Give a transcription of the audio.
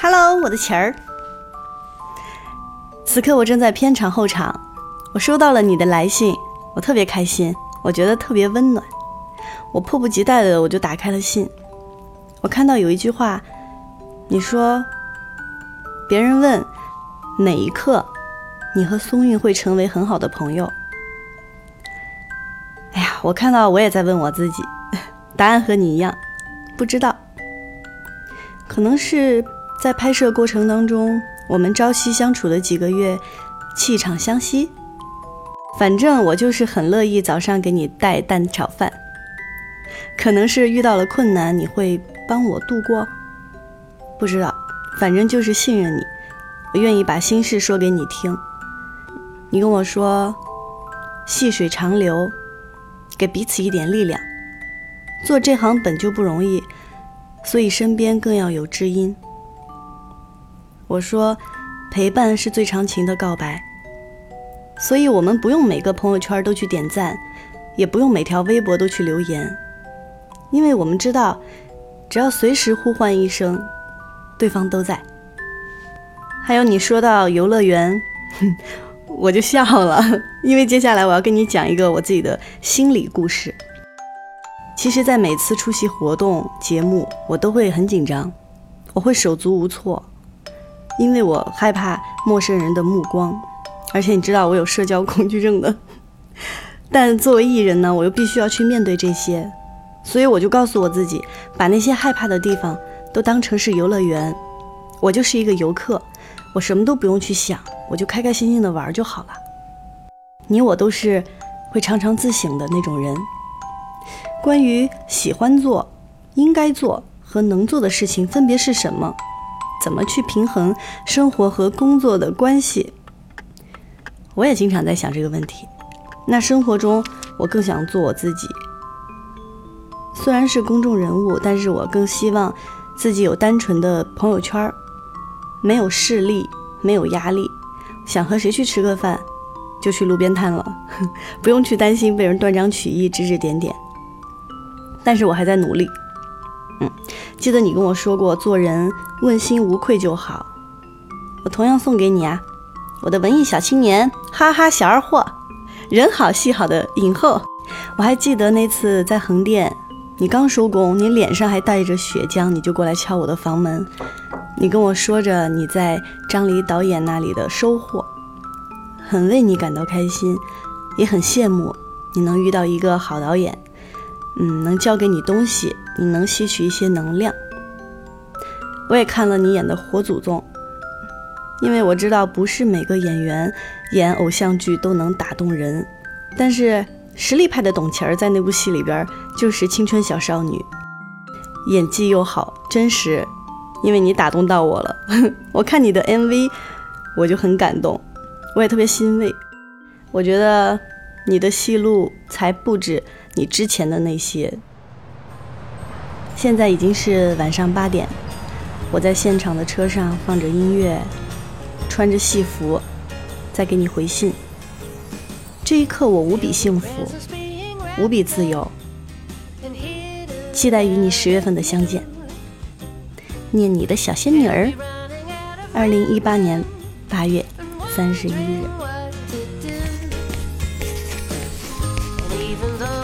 Hello，我的琪儿。此刻我正在片场候场，我收到了你的来信，我特别开心，我觉得特别温暖。我迫不及待的我就打开了信，我看到有一句话，你说，别人问哪一刻你和松韵会成为很好的朋友？哎呀，我看到我也在问我自己，答案和你一样，不知道。可能是在拍摄过程当中。我们朝夕相处的几个月，气场相吸。反正我就是很乐意早上给你带蛋炒饭。可能是遇到了困难，你会帮我度过。不知道，反正就是信任你，我愿意把心事说给你听。你跟我说，细水长流，给彼此一点力量。做这行本就不容易，所以身边更要有知音。我说，陪伴是最长情的告白，所以我们不用每个朋友圈都去点赞，也不用每条微博都去留言，因为我们知道，只要随时呼唤一声，对方都在。还有你说到游乐园，我就笑了，因为接下来我要跟你讲一个我自己的心理故事。其实，在每次出席活动节目，我都会很紧张，我会手足无措。因为我害怕陌生人的目光，而且你知道我有社交恐惧症的。但作为艺人呢，我又必须要去面对这些，所以我就告诉我自己，把那些害怕的地方都当成是游乐园，我就是一个游客，我什么都不用去想，我就开开心心的玩就好了。你我都是会常常自省的那种人。关于喜欢做、应该做和能做的事情分别是什么？怎么去平衡生活和工作的关系？我也经常在想这个问题。那生活中，我更想做我自己。虽然是公众人物，但是我更希望自己有单纯的朋友圈儿，没有势力，没有压力。想和谁去吃个饭，就去路边摊了，不用去担心被人断章取义、指指点点。但是我还在努力。嗯，记得你跟我说过，做人问心无愧就好。我同样送给你啊，我的文艺小青年，哈哈小二货，人好戏好的影后。我还记得那次在横店，你刚收工，你脸上还带着血浆，你就过来敲我的房门。你跟我说着你在张黎导演那里的收获，很为你感到开心，也很羡慕你能遇到一个好导演。嗯，能教给你东西，你能吸取一些能量。我也看了你演的《火祖宗》，因为我知道不是每个演员演偶像剧都能打动人，但是实力派的董卿儿在那部戏里边就是青春小少女，演技又好，真实，因为你打动到我了。我看你的 MV，我就很感动，我也特别欣慰。我觉得你的戏路才不止。你之前的那些，现在已经是晚上八点，我在现场的车上放着音乐，穿着戏服，在给你回信。这一刻我无比幸福，无比自由，期待与你十月份的相见。念你的小仙女儿，二零一八年八月三十一日。even though